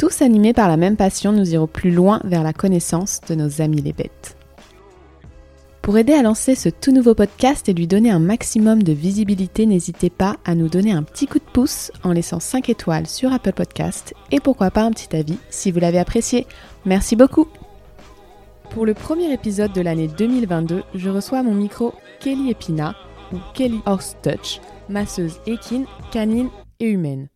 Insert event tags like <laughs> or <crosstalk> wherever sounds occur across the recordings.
Tous animés par la même passion, nous irons plus loin vers la connaissance de nos amis les bêtes. Pour aider à lancer ce tout nouveau podcast et lui donner un maximum de visibilité, n'hésitez pas à nous donner un petit coup de pouce en laissant 5 étoiles sur Apple Podcast et pourquoi pas un petit avis si vous l'avez apprécié. Merci beaucoup Pour le premier épisode de l'année 2022, je reçois mon micro Kelly Epina, ou Kelly Horse Touch, masseuse équine, canine et humaine.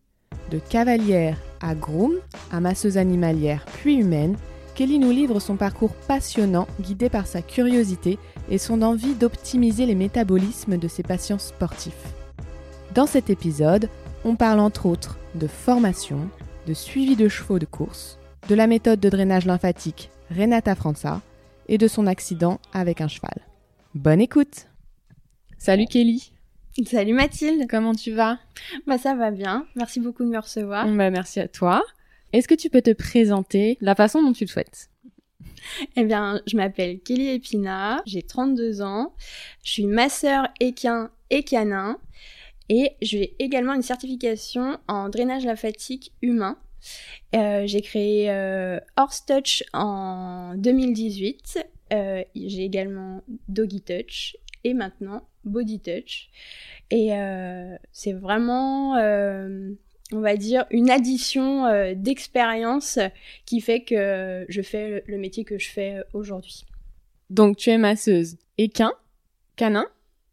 De cavalière à groom, à masseuse animalière puis humaine, Kelly nous livre son parcours passionnant guidé par sa curiosité et son envie d'optimiser les métabolismes de ses patients sportifs. Dans cet épisode, on parle entre autres de formation, de suivi de chevaux de course, de la méthode de drainage lymphatique Renata Franza et de son accident avec un cheval. Bonne écoute Salut Kelly Salut Mathilde Comment tu vas? Bah ça va bien, merci beaucoup de me recevoir. Bah merci à toi. Est-ce que tu peux te présenter la façon dont tu le souhaites? Eh bien, je m'appelle Kelly Epina, j'ai 32 ans, je suis masseur équin et canin et j'ai également une certification en drainage lymphatique humain. Euh, j'ai créé euh, Horse Touch en 2018. Euh, j'ai également Doggy Touch et maintenant Body Touch. Et euh, c'est vraiment, euh, on va dire, une addition euh, d'expérience qui fait que je fais le métier que je fais aujourd'hui. Donc tu es masseuse équin, canin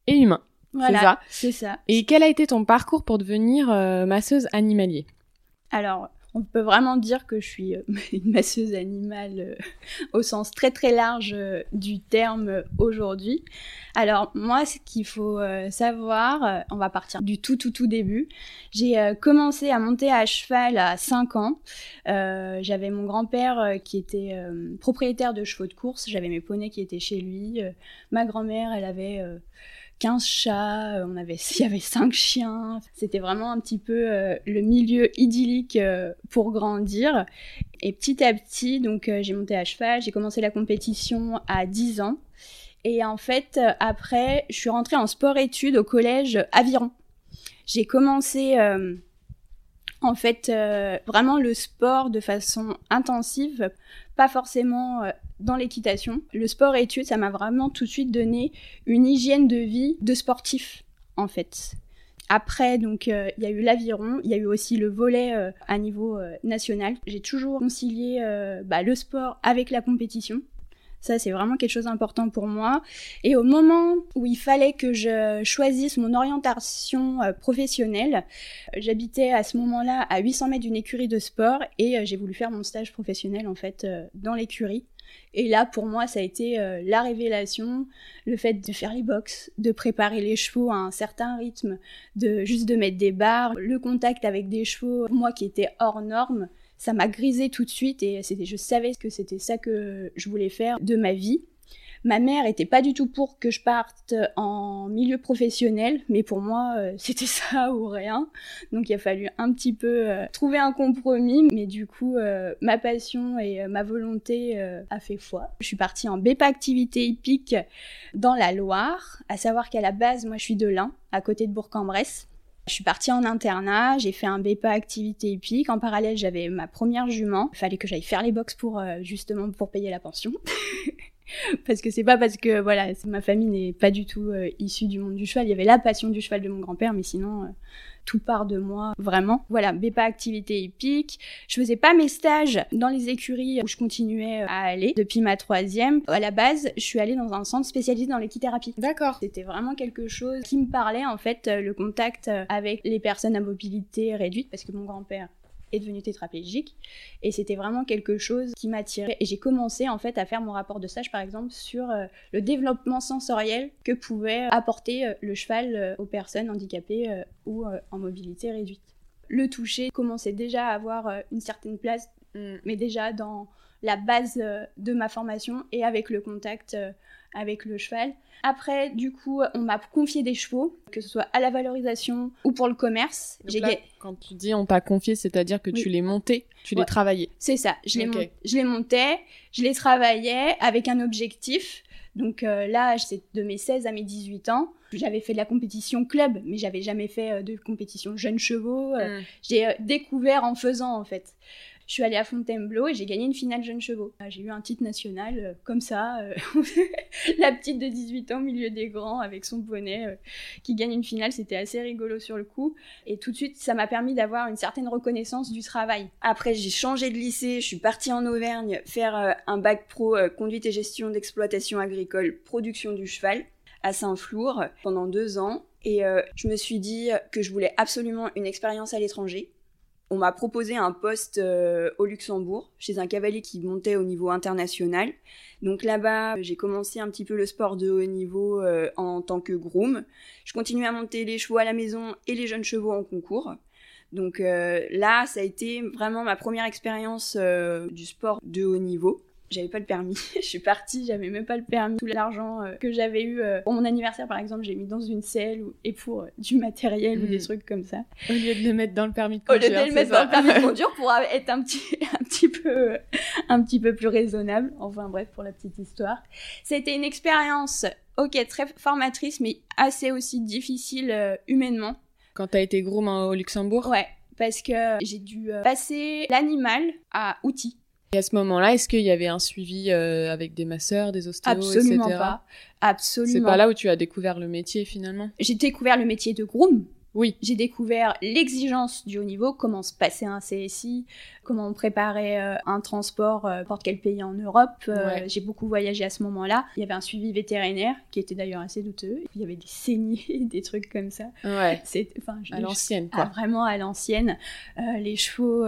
et humain. Voilà, c'est ça. Et quel a été ton parcours pour devenir masseuse animalier? Alors, on peut vraiment dire que je suis euh, <laughs> une masseuse animale euh, au sens très très large euh, du terme aujourd'hui. Alors moi, ce qu'il faut savoir, on va partir du tout tout tout début. J'ai commencé à monter à cheval à 5 ans. J'avais mon grand-père qui était propriétaire de chevaux de course. J'avais mes poneys qui étaient chez lui. ma grand-mère, elle avait 15 chats, euh, on avait, <laughs> il y avait 5 chiens. C'était vraiment un petit peu euh, le milieu idyllique euh, pour grandir. Et petit à petit, donc j'ai monté à cheval, j'ai commencé la compétition à 10 ans. Et en fait, après, je suis rentrée en sport-études au collège Aviron. J'ai commencé en fait vraiment le sport de façon intensive, pas forcément dans l'équitation. Le sport études, ça m'a vraiment tout de suite donné une hygiène de vie de sportif, en fait. Après, donc, euh, il y a eu l'aviron, il y a eu aussi le volet euh, à niveau euh, national. J'ai toujours concilié bah, le sport avec la compétition. Ça, c'est vraiment quelque chose d'important pour moi. Et au moment où il fallait que je choisisse mon orientation professionnelle, j'habitais à ce moment-là à 800 mètres d'une écurie de sport et j'ai voulu faire mon stage professionnel en fait dans l'écurie. Et là, pour moi, ça a été euh, la révélation, le fait de faire les box, de préparer les chevaux à un certain rythme, de juste de mettre des barres, le contact avec des chevaux, moi qui étais hors norme, ça m'a grisé tout de suite et c'était, je savais que c'était ça que je voulais faire de ma vie. Ma mère était pas du tout pour que je parte en milieu professionnel, mais pour moi, euh, <laughs> c'était ça ou rien. Donc il a fallu un petit peu euh, trouver un compromis, mais du coup, euh, ma passion et ma volonté a fait foi. Je suis partie en BEPA activité hippique dans la Loire, à savoir qu'à la base, moi je suis de l'Ain, à côté de Bourg-en-Bresse. Je suis partie en internat, j'ai fait un BEPA activité hippique. En parallèle, j'avais ma première jument. Il fallait que j'aille faire les box pour justement pour payer la pension. <laughs> <laughs> parce que c'est pas parce que voilà, ma famille n'est pas du tout euh, issue du monde du cheval. Il y avait la passion du cheval de mon grand-père, mais sinon euh, tout part de moi vraiment. Voilà, BEPA activité hippique. Je faisais pas mes stages dans les écuries où je continuais à aller depuis ma troisième. À la base, je suis allée dans un centre spécialisé dans l'équithérapie. D'accord. C'était vraiment quelque chose qui me parlait en fait, euh, le contact avec les personnes à mobilité réduite, parce que mon grand-père est devenu tétraplégique. Et c'était vraiment quelque chose qui m'attirait. Et j'ai commencé en fait à faire mon rapport de stage par exemple sur euh, le développement sensoriel que pouvait apporter euh, le cheval euh, aux personnes handicapées ou en mobilité réduite. Le toucher commençait déjà à avoir une certaine place, mm. mais déjà dans la base de ma formation et avec le contact avec le cheval. Après, du coup, on m'a confié des chevaux, que ce soit à la valorisation ou pour le commerce. quand tu dis on t'a confié, c'est-à-dire que tu les montais, tu les travaillais. C'est ça, je, les je les montais, je les travaillais avec un objectif. Donc euh, là, c'est de mes 16 à mes 18 ans. J'avais fait de la compétition club, mais j'avais jamais fait euh, de compétition jeunes chevaux. Euh, hmm. J'ai découvert en faisant, en fait je suis allée à Fontainebleau et j'ai gagné une finale jeunes chevaux. Ah, j'ai eu un titre national euh, comme ça, euh, <laughs> la petite de 18 ans milieu des grands avec son euh, qui gagne une finale, c'était assez rigolo sur le coup. Et tout de suite, ça m'a permis d'avoir une certaine reconnaissance du travail. Après, j'ai changé de lycée, je suis partie en Auvergne faire un bac pro conduite et gestion d'exploitation agricole, production du cheval à Saint-Flour pendant deux ans. Et je me suis dit que je voulais absolument une expérience à l'étranger on m'a proposé un poste euh, au Luxembourg chez un cavalier qui montait au niveau international. Donc là-bas, j'ai commencé un petit peu le sport de haut niveau euh, en tant que groom. Je continuais à monter les chevaux à la maison et les jeunes chevaux en concours. Donc euh, là, ça a été vraiment ma première expérience du sport de haut niveau j'avais pas le permis. <laughs> je suis partie, j'avais même pas le permis. Tout l'argent euh, que j'avais eu euh, pour mon anniversaire, par exemple, j'ai mis dans une selle ou, et pour euh, du matériel ou des hmm. trucs comme ça. Au lieu de le mettre dans le permis de conduire. Au lieu de le mettre dans le permis de <laughs> conduire pour être un petit, <laughs> un petit peu, un petit peu plus raisonnable. Enfin bref, pour la petite histoire. C'était une expérience, ok, très formatrice, mais assez aussi difficile humainement. Quand t'as été groom au Luxembourg? Ouais, parce que j'ai dû passer l'animal à outils. Et à ce moment-là, est-ce qu'il y avait un suivi euh, avec des masseurs, des ostéos, Absolument pas. Absolument. C'est pas là où tu as découvert le métier finalement? J'ai découvert le métier de groom, oui. J'ai découvert l'exigence du haut niveau, comment se passer un CSI, comment on préparait euh, un transport euh, n'importe quel pays en Europe. Euh, j'ai beaucoup voyagé à ce moment-là. Il y avait un suivi vétérinaire qui était d'ailleurs assez douteux. Il y avait des saignées, <laughs> des trucs comme ça. Ouais. C'est, enfin, à l'ancienne, quoi. Ah, vraiment à l'ancienne. les chevaux,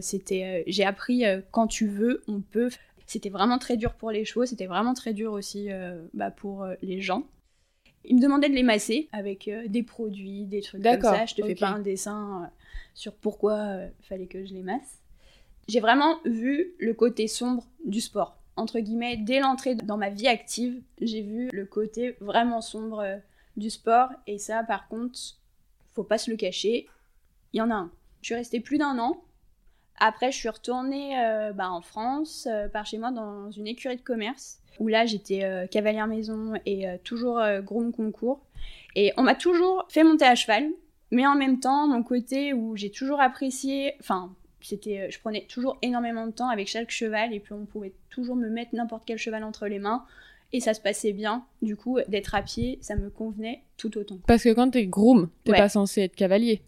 c'était. j'ai appris quand tu veux, on peut. C'était vraiment très dur pour les chevaux. C'était vraiment très dur aussi bah, pour les gens. Il me demandait de les masser avec euh, des produits, des trucs comme ça. Je te fais pas un dessin euh, sur pourquoi il euh, fallait que je les masse. J'ai vraiment vu le côté sombre du sport. Entre guillemets, dès l'entrée dans ma vie active, j'ai vu le côté vraiment sombre du sport. Et ça, par contre, faut pas se le cacher, il y en a un. Je suis restée plus d'un an. Après, je suis retournée bah, en France, par chez moi, dans une écurie de commerce où là j'étais euh, cavalière maison et euh, toujours euh, groom concours. Et on m'a toujours fait monter à cheval, mais en même temps, mon côté où j'ai toujours apprécié, enfin, c'était, je prenais toujours énormément de temps avec chaque cheval et puis on pouvait toujours me mettre n'importe quel cheval entre les mains et ça se passait bien. Du coup, d'être à pied, ça me convenait tout autant. Parce que quand t'es groom, t'es pas censé être cavalier.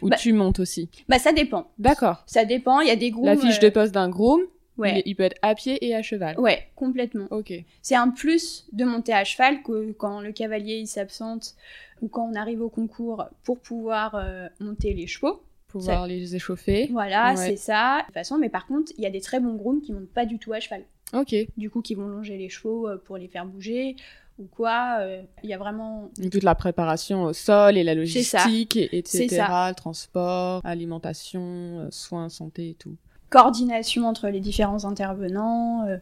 Ou bah tu montes aussi Bah ça dépend. D'accord. Ça dépend, il y a des grooms... La fiche de poste d'un groom, il, peut être à pied et à cheval. Ouais, complètement. Ok. C'est un plus de monter à cheval que quand le cavalier il s'absente ou quand on arrive au concours pour pouvoir euh, monter les chevaux. Pouvoir les échauffer. Voilà, c'est ça. De toute façon, mais par contre, il y a des très bons grooms qui montent pas du tout à cheval. Ok. Du coup, qui vont longer les chevaux euh, pour les faire bouger ou quoi. Euh, il y a vraiment toute la préparation au sol et la logistique, etc. Le transport, alimentation, soins, santé et tout coordination entre les différents intervenants, euh,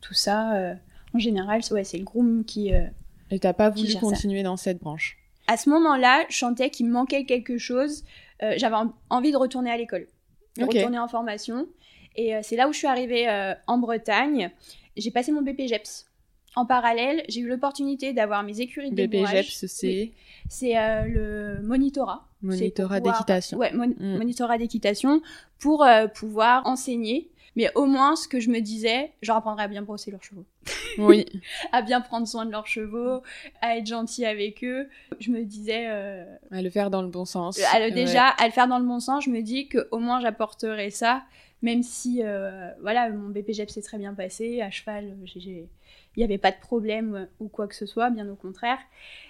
tout ça. Euh, en général, ouais, c'est le groom qui. Euh, et t'as pas voulu continuer dans cette branche? À ce moment-là, je sentais qu'il me manquait quelque chose. J'avais envie de retourner à l'école, de retourner en formation. Et c'est là où je suis arrivée en Bretagne. J'ai passé mon BPGEPS. En parallèle, j'ai eu l'opportunité d'avoir mes écuries de BPGEPS, c'est C'est le monitorat. Monitorat d'équitation. Ouais, mm. monitorat d'équitation pour euh, pouvoir enseigner. Mais au moins, ce que je me disais, je leur apprendrais à bien brosser leurs chevaux. <laughs> Oui. à bien prendre soin de leurs chevaux, à être gentil avec eux. Je me disais. Euh, à le faire dans le bon sens. À déjà, à le faire dans le bon sens, je me dis qu'au moins j'apporterai ça. Même si, euh, voilà, mon BPGEP s'est très bien passé. À cheval, j'ai il n'y avait pas de problème euh, ou quoi que ce soit, bien au contraire.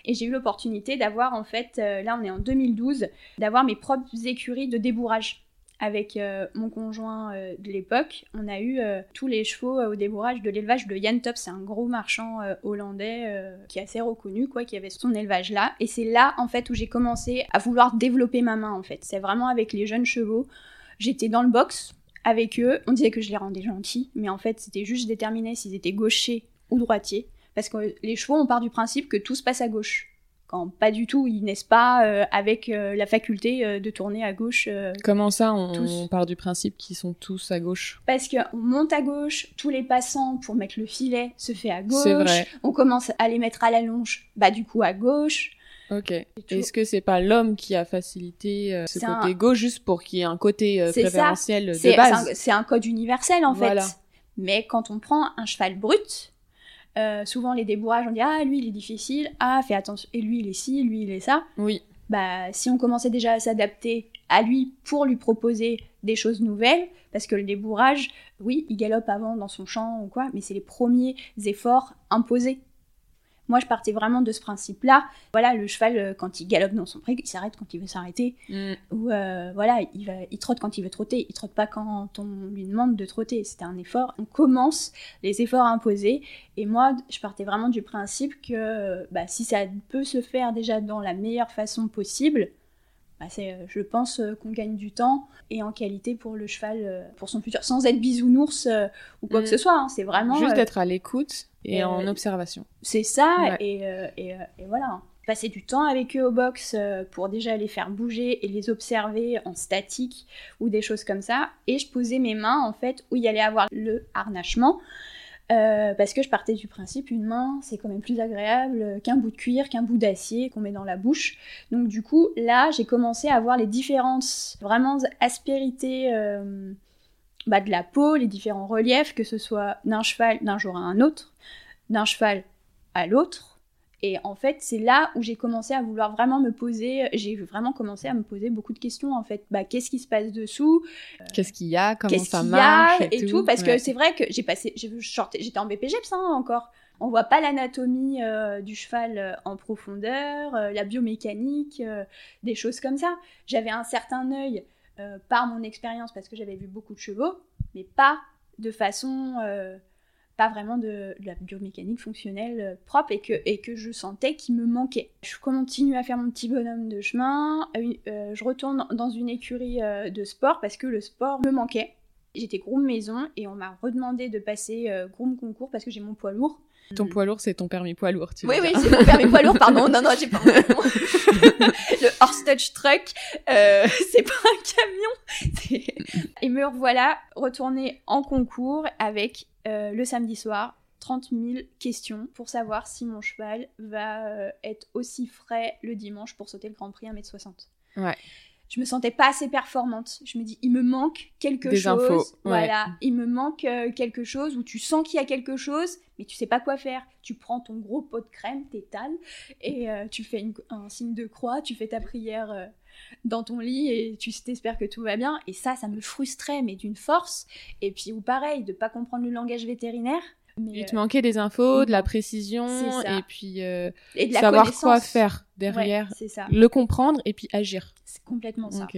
Et j'ai eu l'opportunité d'avoir, en fait, euh, là on est en 2012, d'avoir mes propres écuries de débourrage. Avec euh, mon conjoint de l'époque, on a eu tous les chevaux au débourrage de l'élevage de Jan Top. C'est un gros marchand hollandais qui est assez reconnu, quoi, qui avait son élevage là. Et c'est là, en fait, où j'ai commencé à vouloir développer ma main, en fait. C'est vraiment avec les jeunes chevaux. J'étais dans le box, avec eux. On disait que je les rendais gentils, mais en fait, c'était juste déterminer s'ils étaient gauchers ou droitiers. Parce que les chevaux, on part du principe que tout se passe à gauche. Quand pas du tout, ils naissent pas euh, avec euh, la faculté euh, de tourner à gauche. Comment ça, on, part du principe qu'ils sont tous à gauche? Parce qu'on monte à gauche, tous les passants pour mettre le filet se fait à gauche. C'est vrai. On commence à les mettre à la longe, bah du coup à gauche. Ok. Est-ce que c'est pas l'homme qui a facilité ce côté gauche juste pour qu'il y ait un côté préférentiel de base? C'est un, code universel en fait. Mais quand on prend un cheval brut, euh, souvent les débourrages, on dit ah lui il est difficile, ah fais attention, et lui il est ci, lui il est ça. Oui. Bah si on commençait déjà à s'adapter à lui pour lui proposer des choses nouvelles, parce que le débourrage, oui, il galope avant dans son champ ou quoi, mais c'est les premiers efforts imposés. Moi, je partais vraiment de ce principe-là. Voilà, le cheval, euh, quand il galope dans son pré, il s'arrête quand il veut s'arrêter. Mm. Ou euh, voilà, il, va, il trotte quand il veut trotter. Il trotte pas quand on lui demande de trotter. C'était un effort. On commence les efforts imposés. Et moi, je partais vraiment du principe que bah, si ça peut se faire déjà dans la meilleure façon possible, bah, euh, je pense euh, qu'on gagne du temps et en qualité pour le cheval, euh, pour son futur, sans être bisounours ou quoi que mm. ce soit. Hein. c'est vraiment juste être à l'écoute et en observation. C'est ça et, et, et, voilà. Passer du temps avec eux au box pour déjà les faire bouger et les observer en statique ou des choses comme ça. Et je posais mes mains en fait où il y allait avoir le harnachement. Euh, parce que je partais du principe une main c'est quand même plus agréable qu'un bout de cuir, qu'un bout d'acier qu'on met dans la bouche. Donc du coup là j'ai commencé à voir les différentes vraiment aspérités euh, bah, de la peau, les différents reliefs, que ce soit d'un cheval d'un jour à un autre, d'un cheval à l'autre, et en fait, c'est là où j'ai commencé à vouloir vraiment me poser, j'ai vraiment commencé à me poser beaucoup de questions en fait. Bah, qu'est-ce qui se passe dessous? Qu'est-ce qu'il y a? Comment ça marche? Et, tout, Parce que c'est vrai que j'ai passé, j'étais en BPGEPS hein, encore. On voit pas l'anatomie euh, du cheval euh, en profondeur, euh, la biomécanique, des choses comme ça. J'avais un certain œil par mon expérience parce que j'avais vu beaucoup de chevaux, mais pas de façon pas vraiment de, la biomécanique fonctionnelle euh, propre et que, et que je sentais qu'il me manquait. Je continue à faire mon petit bonhomme de chemin, euh, euh, je retourne dans une écurie de sport parce que le sport me manquait. J'étais groom maison et on m'a redemandé de passer groom concours parce que j'ai mon poids lourd. Ton poids lourd, c'est ton permis poids lourd, tu Oui, oui, c'est mon permis poids lourd, pardon. Non, non, j'ai pas <laughs> Le horse touch truck, <laughs> c'est pas un camion. Et me revoilà retourner en concours avec euh, le samedi soir 30 000 questions pour savoir si mon cheval va euh, être aussi frais le dimanche pour sauter le Grand Prix à 1m60. Ouais. Je me sentais pas assez performante. Je me dis, il me manque quelque chose. Infos. Voilà, il me manque euh, quelque chose où tu sens qu'il y a quelque chose, mais tu sais pas quoi faire. Tu prends ton gros pot de crème, t'étales, et tu fais un signe de croix, tu fais ta prière dans ton lit et tu t'espères que tout va bien. Et ça, ça me frustrait, mais d'une force. Et puis, ou pareil, de pas comprendre le langage vétérinaire. Mais il te manquait des infos, de la précision, et puis euh, et de savoir quoi faire derrière. c'est ça. Le comprendre et puis agir. C'est complètement ça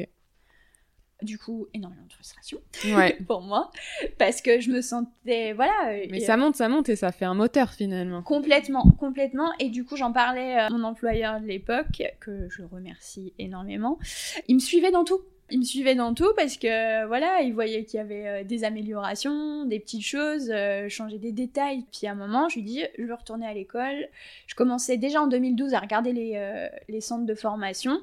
du coup énormément de frustration ouais. <laughs> pour moi parce que je me sentais voilà euh, mais ça monte ça monte et ça fait un moteur finalement complètement complètement et du coup j'en parlais à mon employeur de l'époque que je remercie énormément il me suivait dans tout il me suivait dans tout parce que voilà, il voyait qu'il y avait euh, des améliorations, des petites choses, euh, changer des détails. Puis à un moment, je lui dis, je veux retourner à l'école. Je commençais déjà en 2012 à regarder les, les centres de formation.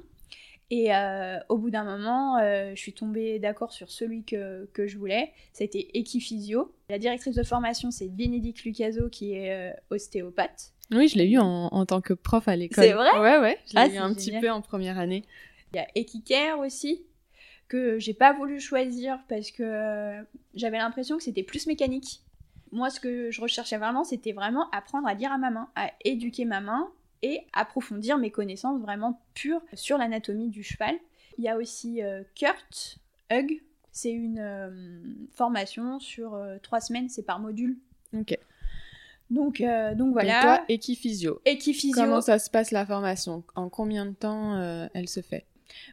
Et euh, au bout d'un moment, euh, je suis tombée d'accord sur celui que, que je voulais. C'était Equiphysio. La directrice de formation, c'est Bénédicte Lucaso, qui est euh, ostéopathe. Oui, je l'ai eu en, en, tant que prof à l'école. C'est vrai? Ouais, ouais. Je l'ai ah, eu un petit peu en première année. Il y a Equicare aussi, que j'ai pas voulu choisir parce que j'avais l'impression que c'était plus mécanique. Moi, ce que je recherchais vraiment, c'était vraiment apprendre à dire à ma main, à éduquer ma main et approfondir mes connaissances vraiment pures sur l'anatomie du cheval. Il y a aussi euh, Kurt Hug, c'est une euh, formation sur euh, trois semaines, c'est par module. Ok. Donc, donc voilà. Et toi, Equiphysio. Equiphysio. Comment ça se passe la formation? En combien de temps elle se fait?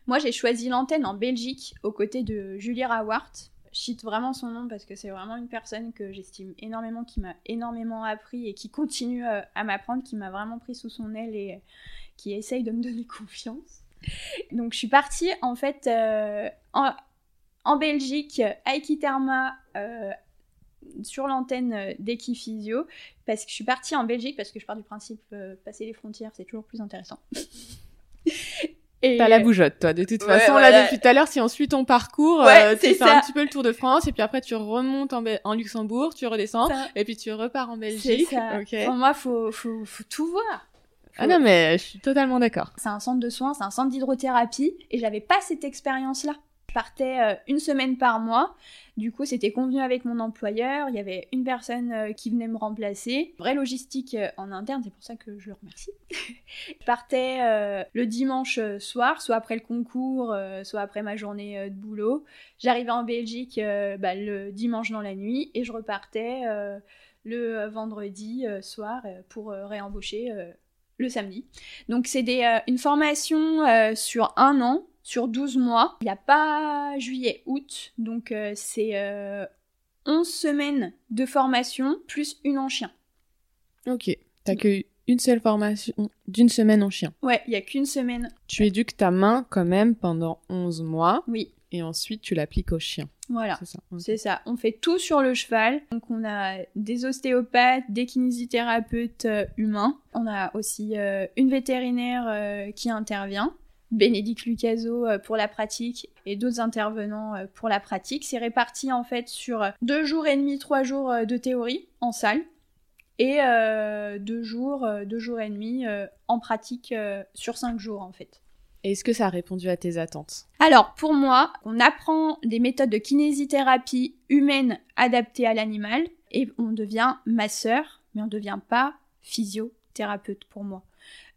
Moi, j'ai choisi l'antenne en Belgique aux côtés de Julie Rawart cite vraiment son nom parce que c'est vraiment une personne que j'estime énormément, qui m'a énormément appris et qui continue euh, à m'apprendre, qui m'a vraiment pris sous son aile et euh, qui essaye de me donner <laughs> confiance. Donc je suis partie en fait euh, en Belgique, Aikiterma, euh, sur l'antenne d'Equiphysio, parce que je suis partie en Belgique, parce que je pars du principe, passer les frontières, c'est toujours plus intéressant. <laughs> Et T'as la bougeotte, toi. De toute façon, là, depuis tout à l'heure, si on suit ton parcours, tu fais un petit peu le tour de France, et puis après, tu remontes en, en Luxembourg, tu redescends, et puis tu repars en Belgique. Ça. Pour moi, faut, faut, faut tout voir. Ah non, mais je suis totalement d'accord. C'est un centre de soins, c'est un centre d'hydrothérapie, et j'avais pas cette expérience-là. Partais euh, une semaine par mois. Du coup, c'était convenu avec mon employeur. Il y avait une personne euh, qui venait me remplacer. Vraie logistique euh, en interne, c'est pour ça que je le remercie. <laughs> je partais le dimanche soir, soit après le concours, soit après ma journée de boulot. J'arrivais en Belgique bah, le dimanche dans la nuit et je repartais le vendredi soir pour réembaucher le samedi. Donc c'est une formation sur un an sur 12 mois. Il n'y a pas juillet, août, donc euh, c'est 11 euh, semaines de formation plus une en chien. Ok, t'as que une seule formation d'une semaine en chien. Ouais, il n'y a qu'une semaine. Tu éduques ta main quand même pendant 11 mois. Oui. Et ensuite, tu l'appliques au chien. Voilà, c'est ça. On fait tout sur le cheval. Donc, on a des ostéopathes, des kinésithérapeutes euh, humains. On a aussi une vétérinaire qui intervient. Bénédicte Lucaso euh, pour la pratique et d'autres intervenants euh, pour la pratique. C'est réparti en fait sur deux jours et demi, trois jours euh, de théorie en salle et deux jours, deux jours et demi en pratique sur cinq jours en fait. Est-ce que ça a répondu à tes attentes? Alors pour moi, on apprend des méthodes de kinésithérapie humaine adaptées à l'animal et on devient masseur, mais on ne devient pas physiothérapeute pour moi.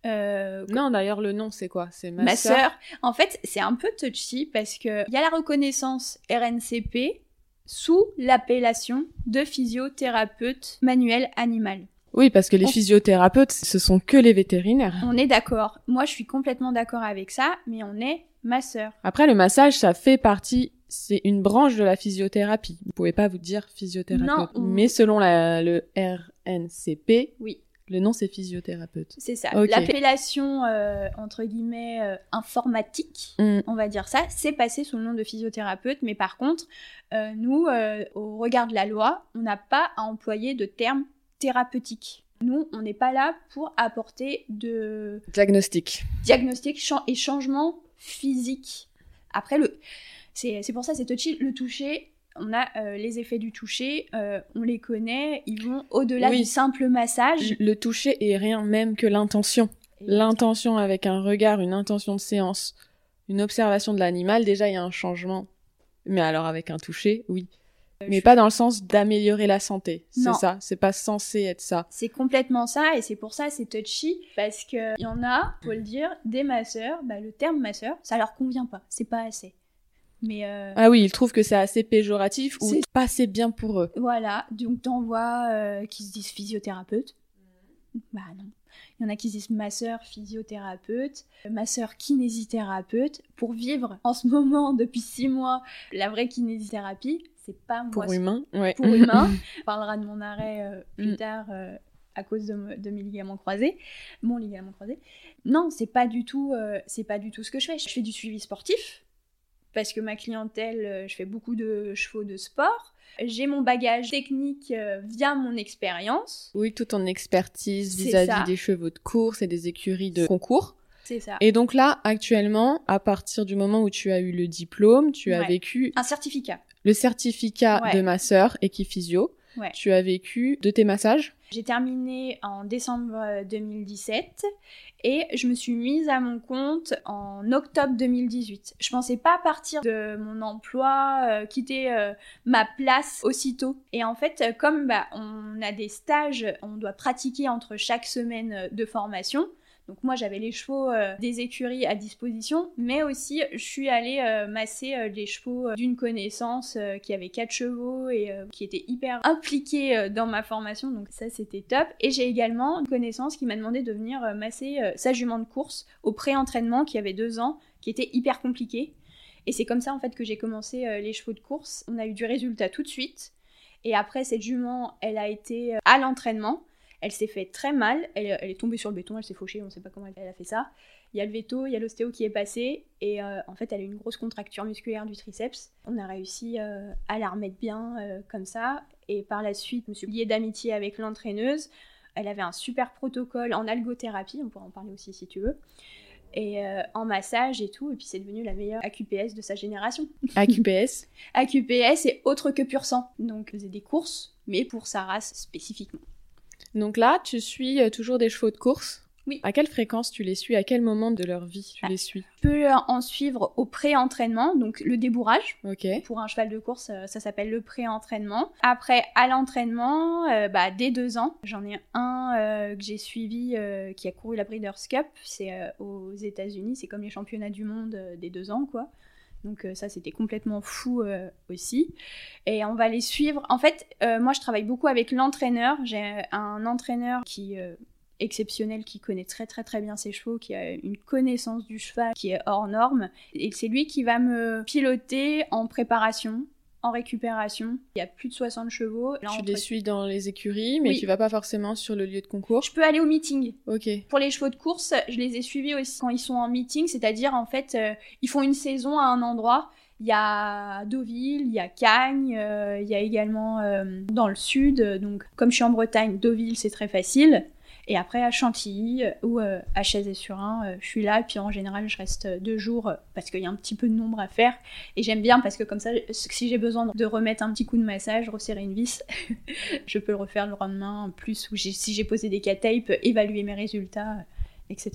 Euh, non, d'ailleurs, le nom, c'est quoi? C'est ma, sœur. En fait, c'est un peu touchy parce qu'il y a la reconnaissance RNCP sous l'appellation de physiothérapeute manuel animal. Oui, parce que les physiothérapeutes, ce sont que les vétérinaires. On est d'accord. Moi, je suis complètement d'accord avec ça, mais on est masseur. Après, le massage, ça fait partie c'est une branche de la physiothérapie. Vous pouvez pas vous dire physiothérapeute. Non, Mais selon le RNCP, oui. Le nom, c'est physiothérapeute. C'est ça. L'appellation, euh, entre guillemets, euh, informatique, mm. on va dire ça, c'est passé sous le nom de physiothérapeute. Mais par contre, euh, nous, au regard de la loi, on n'a pas à employer de terme thérapeutique. Nous, on n'est pas là pour apporter de... Diagnostic. Diagnostic et changement physique. Après, le... c'est pour ça, c'est touchy. Le toucher, on a euh, les effets du toucher, euh, on les connaît, ils vont au-delà du simple massage. Le toucher est rien même que l'intention. L'intention avec un regard, une intention de séance, une observation de l'animal, déjà il y a un changement. Mais alors avec un toucher, oui. Euh, Mais pas dans le sens d'améliorer la santé. C'est ça. C'est pas censé être ça. C'est complètement ça, et c'est pour ça c'est touchy, parce que y en a, faut le dire, des masseurs, bah, le terme masseur, ça leur convient pas. C'est pas assez. Mais euh, Ah oui, ils trouvent que c'est assez péjoratif ou pas assez bien pour eux. Voilà, donc t'en vois euh, qui se disent physiothérapeute. Bah non. Il y en a qui se disent masseur physiothérapeute, masseur kinésithérapeute. Pour vivre en ce moment, depuis six mois, la vraie kinésithérapie, c'est pas moi. Pour humain, ouais. Pour humain. <laughs> On parlera de mon arrêt euh, plus mm. tard à cause de, de, mes ligaments croisés, mon ligament croisé. Non, c'est pas du tout, c'est pas du tout ce que je fais. Je fais du suivi sportif, parce que ma clientèle, euh, je fais beaucoup de chevaux de sport. J'ai mon bagage technique euh, via mon expérience. Oui, toute ton expertise vis-à-vis des chevaux de course et des écuries de concours. C'est ça. Et donc là, actuellement, à partir du moment où tu as eu le diplôme, tu as vécu... Un certificat. Le certificat de ma sœur, Equiphysio. Ouais. Tu as vécu de tes massages? J'ai terminé en décembre 2017 euh, et je me suis mise à mon compte en octobre 2018. Je pensais pas partir de mon emploi, euh, quitter euh, ma place aussitôt. Et en fait, comme bah, on a des stages, on doit pratiquer entre chaque semaine de formation. Donc moi j'avais les chevaux euh, des écuries à disposition, mais aussi je suis allée euh, masser euh, les chevaux d'une connaissance qui avait quatre chevaux et qui était hyper impliquée dans ma formation, donc ça c'était top. Et j'ai également une connaissance qui m'a demandé de venir masser sa jument de course au pré-entraînement qui avait deux ans, qui était hyper compliqué. Et c'est comme ça en fait que j'ai commencé les chevaux de course. On a eu du résultat tout de suite. Et après cette jument, elle a été à l'entraînement. Elle s'est fait très mal, elle, elle est tombée sur le béton, elle s'est fauchée, on ne sait pas comment elle a fait ça. Il y a le veto, il y a l'ostéo qui est passé, et euh, en fait, elle a eu une grosse contracture musculaire du triceps. On a réussi euh, à la remettre bien euh, comme ça, et par la suite, je me suis liée d'amitié avec l'entraîneuse. Elle avait un super protocole en algothérapie, on pourra en parler aussi si tu veux et en massage et tout. Et puis c'est devenu la meilleure AQPS de sa génération. <laughs> AQPS AQPS est autre que pur sang. Donc elle faisait des courses, mais pour sa race spécifiquement. Donc là, tu suis toujours des chevaux de course oui. À quelle fréquence tu les suis? À quel moment de leur vie tu ah. les suis? Tu peux en suivre au pré-entraînement, donc le débourrage. Ok. Pour un cheval de course, euh, ça s'appelle le pré-entraînement. Après, à l'entraînement, euh, bah, dès deux ans, j'en ai un euh, que j'ai suivi qui a couru la Breeders' Cup. C'est aux États-Unis, c'est comme les championnats du monde des deux ans, quoi. Donc ça, c'était complètement fou aussi. Et on va les suivre. En fait, moi, je travaille beaucoup avec l'entraîneur. J'ai un entraîneur qui exceptionnel qui connaît très très très bien ses chevaux, qui a une connaissance du cheval qui est hors norme. Et c'est lui qui va me piloter en préparation, en récupération. Il y a plus de 60 chevaux. Là, tu les suis dans les écuries, mais tu vas pas forcément sur le lieu de concours. Je peux aller au meeting. Ok. Pour les chevaux de course, je les ai suivis aussi quand ils sont en meeting, c'est-à-dire en fait, euh, ils font une saison à un endroit. Il y a Deauville, il y a Cagnes, euh, il y a également euh, dans le sud. Donc, comme je suis en Bretagne, Deauville, c'est très facile. Et après, à Chantilly euh, ou euh, à Chazé-sur-Ain, euh, je suis là. Puis en général, je reste deux jours parce qu'il y a un petit peu de nombre à faire. Et j'aime bien parce que comme ça, si j'ai besoin de remettre un petit coup de massage, resserrer une vis, <laughs> je peux le refaire le lendemain. Plus, ou si j'ai posé des K-tapes, évaluer mes résultats, etc.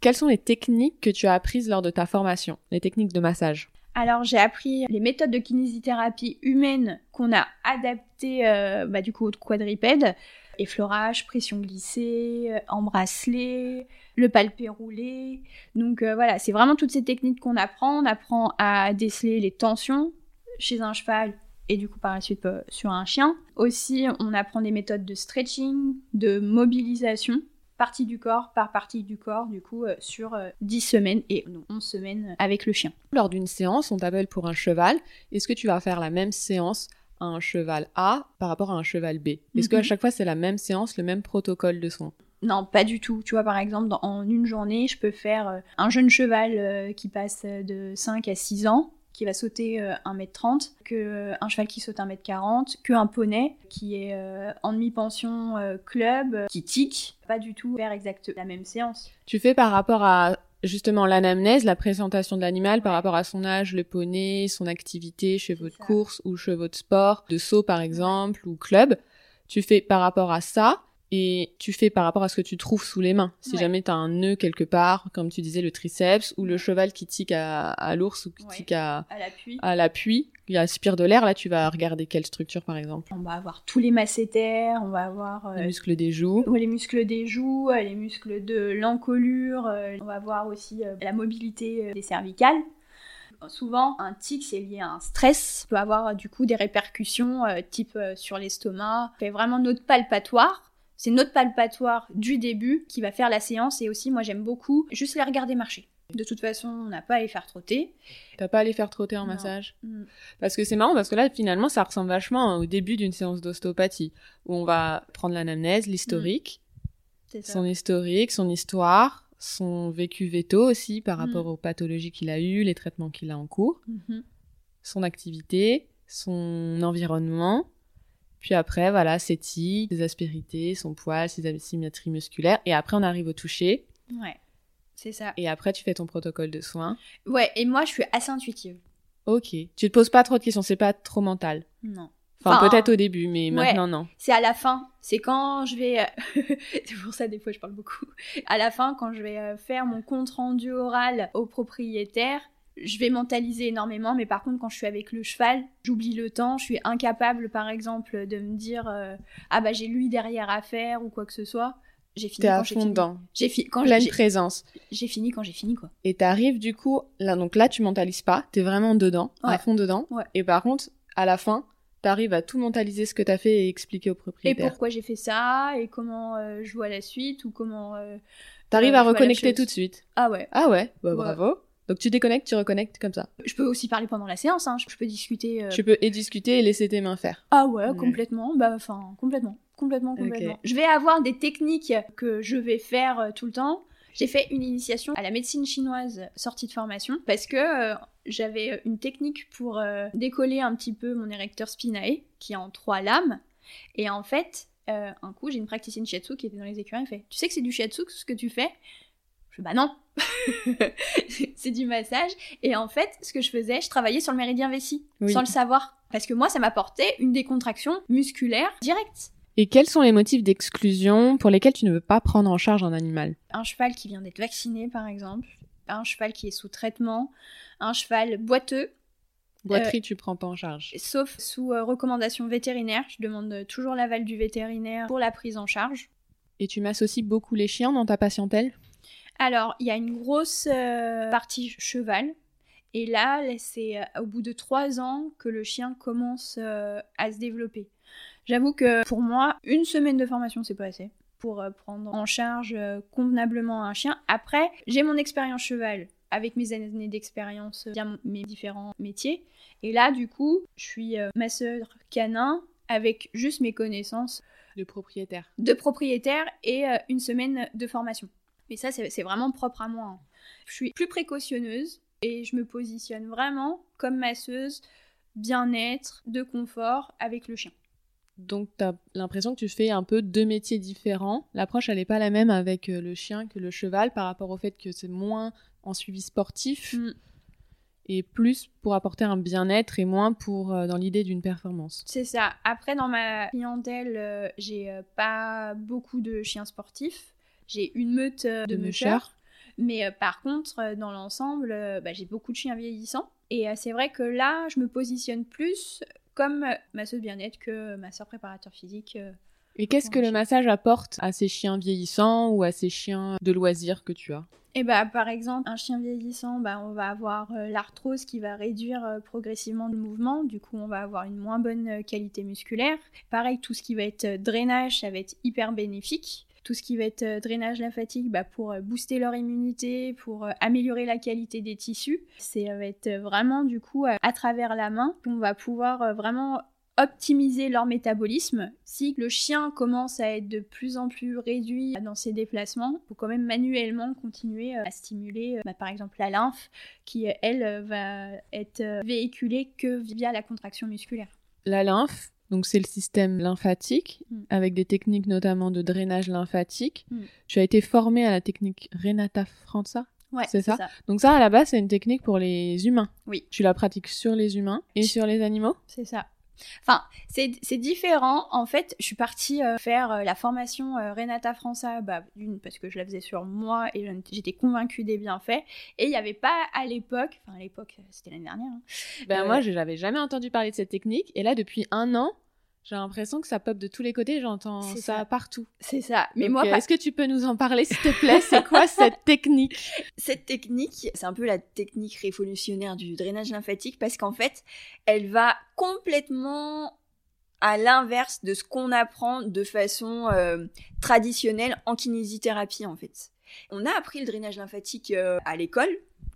Quelles sont les techniques que tu as apprises lors de ta formation, les techniques de massage? Alors j'ai appris les méthodes de kinésithérapie humaine qu'on a adaptées bah, du coup au quadripède effleurage, pression glissée, euh, le palpé roulé. Donc euh, voilà, c'est vraiment toutes ces techniques qu'on apprend. On apprend à déceler les tensions chez un cheval et du coup par la suite euh, sur un chien. Aussi, on apprend des méthodes de stretching, de mobilisation partie du corps par partie du corps, du coup, sur 10 semaines et non, 11 semaines avec le chien. Lors d'une séance, on t'appelle pour un cheval. Est-ce que tu vas faire la même séance un cheval A par rapport à un cheval B Est-ce qu'à mhm. chaque fois c'est la même séance, le même protocole de soins? Non, pas du tout. Tu vois, par exemple, en une journée, je peux faire euh, un jeune cheval euh, qui passe de 5 à 6 ans, qui va sauter 1m30, euh, que un cheval qui saute 1m40, que un poney qui est en demi-pension club, qui tique. Pas du tout faire exactement la même séance. Tu fais par rapport à justement l'anamnèse, la présentation de l'animal par rapport à son âge, le poney, son activité, chevaux de course ou chevaux de sport, de saut par exemple, ou club. Tu fais par rapport à ça et tu fais par rapport à ce que tu trouves sous les mains. Si jamais tu as un nœud quelque part, comme tu disais, le triceps, ou le cheval qui tique à, l'ours ou qui tique à, à l'appui, il aspire de l'air, là tu vas regarder quelle structure par exemple. On va avoir tous les masséters, on va avoir... Euh, les muscles des joues. les muscles des joues, euh, les muscles de l'encolure, euh, on va voir aussi la mobilité des cervicales. Souvent un tic c'est lié à un stress, peut avoir du coup des répercussions type sur l'estomac, fait vraiment notre palpatoire c'est notre palpatoire du début qui va faire la séance et aussi moi j'aime beaucoup juste les regarder marcher. De toute façon, on n'a pas à les faire trotter. T'as pas à les faire trotter en massage? Mm. Parce que c'est marrant, parce que là, finalement, ça ressemble vachement au début d'une séance d'ostéopathie, où on va prendre l'anamnèse, l'historique, mm. son historique, son histoire, son vécu veto aussi par mm. rapport aux pathologies qu'il a eues, les traitements qu'il a en cours, mm-hmm. son activité, son environnement, puis après, voilà, ses tics, ses aspérités, son poil, ses asymétries musculaires. Et après, on arrive au toucher. Ouais, c'est ça. Et après, tu fais ton protocole de soins. Ouais, et moi, je suis assez intuitive. Ok. Tu te poses pas trop de questions, c'est pas trop mental. Non. Enfin, peut-être au début, mais maintenant, non. C'est à la fin. C'est quand je vais. Euh, <laughs> c'est pour ça, des fois, je parle beaucoup. À la fin, quand je vais euh, faire mon compte rendu oral au propriétaire, je vais mentaliser énormément, mais par contre, quand je suis avec le cheval, j'oublie le temps. Je suis incapable, par exemple, de me dire euh, ah bah j'ai lui derrière à faire ou quoi que ce soit. J'ai fini quand j'ai fini. J'ai fini quand pleine présence. J'ai fini quand j'ai fini quoi. Et t'arrives du coup là donc là tu mentalises pas, t'es vraiment dedans, à fond dedans. Et par contre à la fin t'arrives à tout mentaliser ce que t'as fait et expliquer au propriétaire. Et pourquoi j'ai fait ça et comment euh, je vois la suite ou comment. Euh, t'arrives à reconnecter tout de suite. Ah ouais. Ah ouais. Bah, bravo. Donc tu déconnectes, tu reconnectes comme ça. Je peux aussi parler pendant la séance, hein. je peux discuter. Euh, tu peux et discuter et laisser tes mains faire. Ah ouais, complètement, bah enfin complètement. Complètement, complètement. Je vais avoir des techniques que je vais faire euh, tout le temps. J'ai fait une initiation à la médecine chinoise sortie de formation parce que euh, j'avais une technique pour euh, décoller un petit peu mon érecteur spinae qui est en trois lames. Et en fait, un coup, j'ai une praticienne shiatsu qui était dans les écureuils, elle fait Tu sais que c'est du shiatsu ce que tu fais? Je fais Bah non <laughs> C'est du massage. Et en fait, ce que je faisais, je travaillais sur le méridien vessie sans le savoir. Parce que moi, ça m'apportait une décontraction musculaire directe. Et quels sont les motifs d'exclusion pour lesquels tu ne veux pas prendre en charge un animal? Un cheval qui vient d'être vacciné, par exemple. Un cheval qui est sous traitement. Un cheval boiteux. Boiterie, euh, tu prends pas en charge. Sauf sous euh, recommandation vétérinaire. Je demande toujours l'aval du vétérinaire pour la prise en charge. Et tu m'associes beaucoup les chiens dans ta patientèle? Alors, il y a une grosse euh, partie cheval. Et là, c'est au bout de trois ans que le chien commence à se développer. J'avoue que pour moi, une semaine de formation, c'est pas assez pour euh, prendre en charge euh, convenablement un chien. Après, j'ai mon expérience cheval avec mes années d'expérience via mes différents métiers. Et là, du coup, je suis euh, masseur canin avec juste mes connaissances de propriétaire. De propriétaire et une semaine de formation. Mais ça, c'est vraiment propre à moi. Hein. Je suis plus précautionneuse et je me positionne vraiment comme masseuse bien-être, de confort avec le chien. Donc, tu as l'impression que tu fais un peu deux métiers différents. L'approche, elle n'est pas la même avec euh, le chien que le cheval par rapport au fait que c'est moins en suivi sportif mm. et plus pour apporter un bien-être et moins pour euh, dans l'idée d'une performance. C'est ça. Après, dans ma clientèle, euh, j'ai pas beaucoup de chiens sportifs. J'ai une meute de, de Mais par contre, dans l'ensemble, bah, j'ai beaucoup de chiens vieillissants. Et c'est vrai que là, je me positionne plus comme masseuse bien-être que masseur préparateur physique. Euh, Et qu'est-ce que le massage apporte à ces chiens vieillissants ou à ces chiens de loisirs que tu as? Et eh bah, par exemple, un chien vieillissant, bah, on va avoir euh, l'arthrose qui va réduire euh, progressivement le mouvement, du coup on va avoir une moins bonne qualité musculaire. Pareil, tout ce qui va être drainage, ça va être hyper bénéfique tout ce qui va être euh, drainage lymphatique bah, pour euh, booster leur immunité, pour euh, améliorer la qualité des tissus. C'est va être vraiment du coup à travers la main qu'on va pouvoir vraiment optimiser leur métabolisme. Si le chien commence à être de plus en plus réduit dans ses déplacements, il faut quand même manuellement continuer à stimuler bah, par exemple la lymphe qui elle va être véhiculée que via la contraction musculaire. La lymphe, donc c'est le système lymphatique, mm. avec des techniques notamment de drainage lymphatique. Mm. Tu as été formée à la technique Renata Franza Ouais, c'est ça. Donc ça, à la base, c'est une technique pour les humains. Oui. Tu la pratiques sur les humains et sur les animaux? C'est ça. Enfin, c'est différent. En fait, je suis partie euh, faire euh, la formation euh, Renata França, bah, parce que je la faisais sur moi et j'étais convaincue des bienfaits. Et il n'y avait pas à l'époque, enfin à l'époque, c'était l'année dernière. Hein, ben moi, je n'avais jamais entendu parler de cette technique. Et là, depuis un an, j'ai l'impression que ça pop de tous les côtés, j'entends ça, partout. C'est ça. Mais moi, est-ce que tu peux nous en parler, s'il te plaît? C'est quoi <laughs> cette technique? Cette technique, c'est un peu la technique révolutionnaire du drainage lymphatique parce qu'en fait, elle va complètement à l'inverse de ce qu'on apprend de façon euh, traditionnelle en kinésithérapie en fait. On a appris le drainage lymphatique euh, à l'école,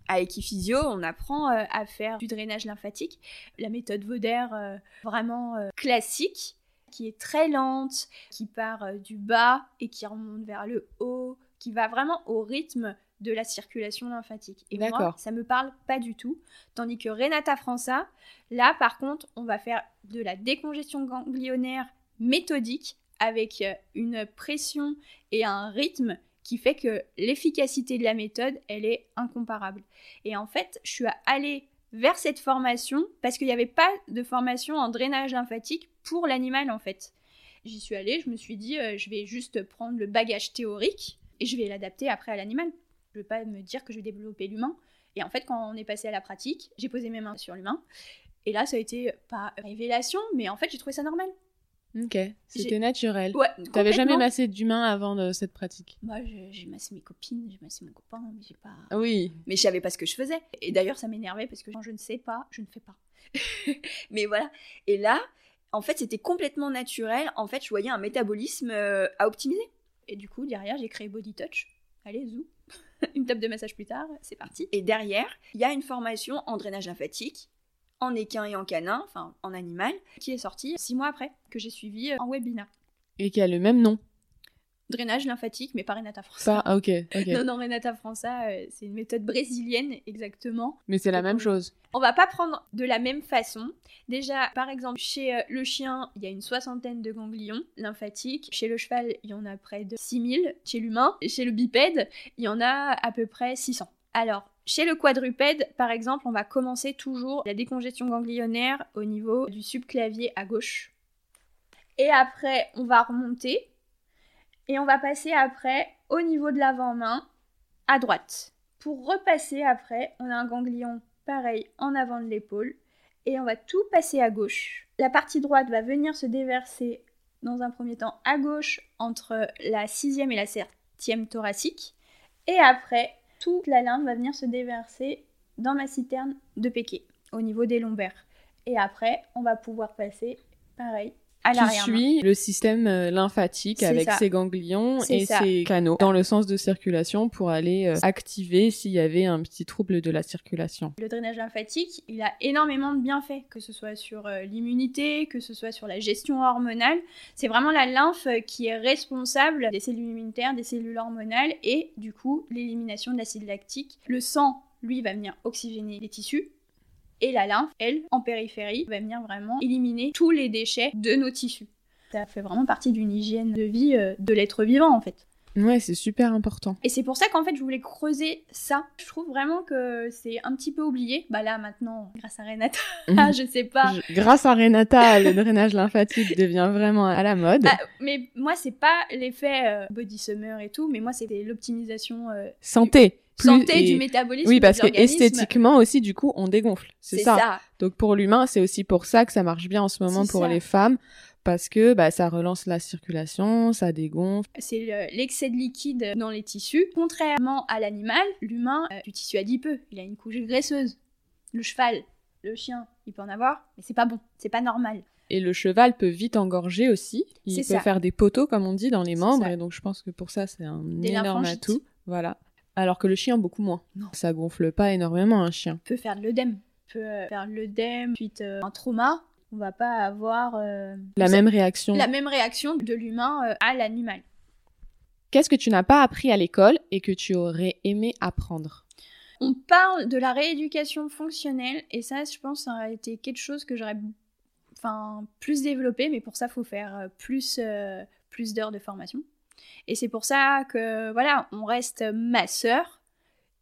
à Equiphysio, on apprend euh, à faire du drainage lymphatique. La méthode Voder, euh, vraiment euh, classique, qui est très lente, qui part du bas et qui remonte vers le haut, qui va vraiment au rythme de la circulation lymphatique. Et moi, ça me parle pas du tout. Tandis que Renata França, là, par contre, on va faire de la décongestion ganglionnaire méthodique avec une pression et un rythme qui fait que l'efficacité de la méthode, elle est incomparable. Et en fait, je suis allée vers cette formation parce qu'il n'y avait pas de formation en drainage lymphatique pour l'animal en fait. J'y suis allée, je me suis dit, euh, je vais juste prendre le bagage théorique et je vais l'adapter après à l'animal. Je ne vais pas me dire que je vais développer l'humain. Et en fait, quand on est passé à la pratique, j'ai posé mes mains sur l'humain. Et là, ça a été pas révélation, mais en fait, j'ai trouvé ça normal. Ok, c'était naturel. Ouais, T'avais jamais massé d'humain avant de cette pratique? Moi, j'ai massé mes copines, j'ai massé mon copain, mais j'ai pas. Ah oui. Mais je savais pas ce que je faisais. Et d'ailleurs, ça m'énervait parce que quand je ne sais pas, je ne fais pas. <laughs> mais voilà. Et là, en fait, c'était complètement naturel. En fait, je voyais un métabolisme euh, à optimiser. Et du coup, derrière, j'ai créé Body Touch. Allez, zou. <laughs> une table de massage plus tard, c'est parti. Et derrière, il y a une formation en drainage lymphatique en équin et en canin, enfin en animal, qui est sorti six mois après, que j'ai suivi euh, en webinaire. Et qui a le même nom? Drainage lymphatique, mais pas Renata França. Ça, ah, ok, ok. Non, non, Renata França, euh, c'est une méthode brésilienne, exactement. Mais c'est la même chose. On va pas prendre de la même façon. Déjà, par exemple, chez euh, le chien, il y a une soixantaine de ganglions lymphatiques. Chez le cheval, il y en a près de 6000. Chez l'humain, et chez le bipède, il y en a à peu près 600. Alors, chez le quadrupède, par exemple, on va commencer toujours la décongestion ganglionnaire au niveau du subclavier à gauche. Et après, on va remonter et on va passer après au niveau de l'avant-main à droite. Pour repasser après, on a un ganglion pareil en avant de l'épaule et on va tout passer à gauche. La partie droite va venir se déverser dans un premier temps à gauche entre la sixième et la septième thoracique et après toute la lymphe va venir se déverser dans ma citerne de Péquet au niveau des lombaires. Et après, on va pouvoir passer pareil tu suis le système euh, lymphatique avec ses ganglions et ses canaux dans le sens de circulation pour aller euh, activer s'il y avait un petit trouble de la circulation. Le drainage lymphatique, il a énormément de bienfaits, que ce soit sur euh, l'immunité, que ce soit sur la gestion hormonale. C'est vraiment la lymphe qui est responsable des cellules immunitaires, des cellules hormonales et du coup l'élimination de l'acide lactique. Le sang, lui, va venir oxygéner les tissus et la lymphe, elle, en périphérie, va venir vraiment éliminer tous les déchets de nos tissus. Ça fait vraiment partie d'une hygiène de vie euh, de l'être vivant en fait. Ouais, c'est super important. Et c'est pour ça qu'en fait, je voulais creuser ça. Je trouve vraiment que c'est un petit peu oublié. Bah là, maintenant, grâce à Renata, ah, <laughs> je sais pas. Grâce à Renata, <laughs> le drainage lymphatique devient vraiment à la mode. Ah, mais moi, c'est pas l'effet euh, body summer et tout, mais moi, c'était l'optimisation. Euh, Santé santé du métabolisme. Oui, parce que esthétiquement aussi, du coup, on dégonfle. C'est ça. Donc pour l'humain, c'est aussi pour ça que ça marche bien en ce moment pour les femmes. Parce que bah, ça relance la circulation, ça dégonfle. C'est l'excès de liquide dans les tissus. Contrairement à l'animal, l'humain, euh, du tissu adipeux, il a une couche graisseuse. Le cheval, le chien, il peut en avoir, mais c'est pas bon, c'est pas normal. Et le cheval peut vite engorger aussi. Il peut faire des poteaux, comme on dit, dans les membres. Et donc, je pense que pour ça, c'est un énorme atout. Voilà. Alors que le chien, beaucoup moins. Non. Ça gonfle pas énormément, un chien. Peut faire de l'œdème. Peut euh, faire de l'œdème, suite euh, un trauma. On va pas avoir euh, la même réaction. La même réaction de l'humain à l'animal. Qu'est-ce que tu n'as pas appris à l'école et que tu aurais aimé apprendre? On parle de la rééducation fonctionnelle et ça, je pense, ça aurait été quelque chose que j'aurais enfin, plus développé, mais pour ça, il faut faire plus, plus d'heures de formation. Et c'est pour ça que, voilà, on reste masseur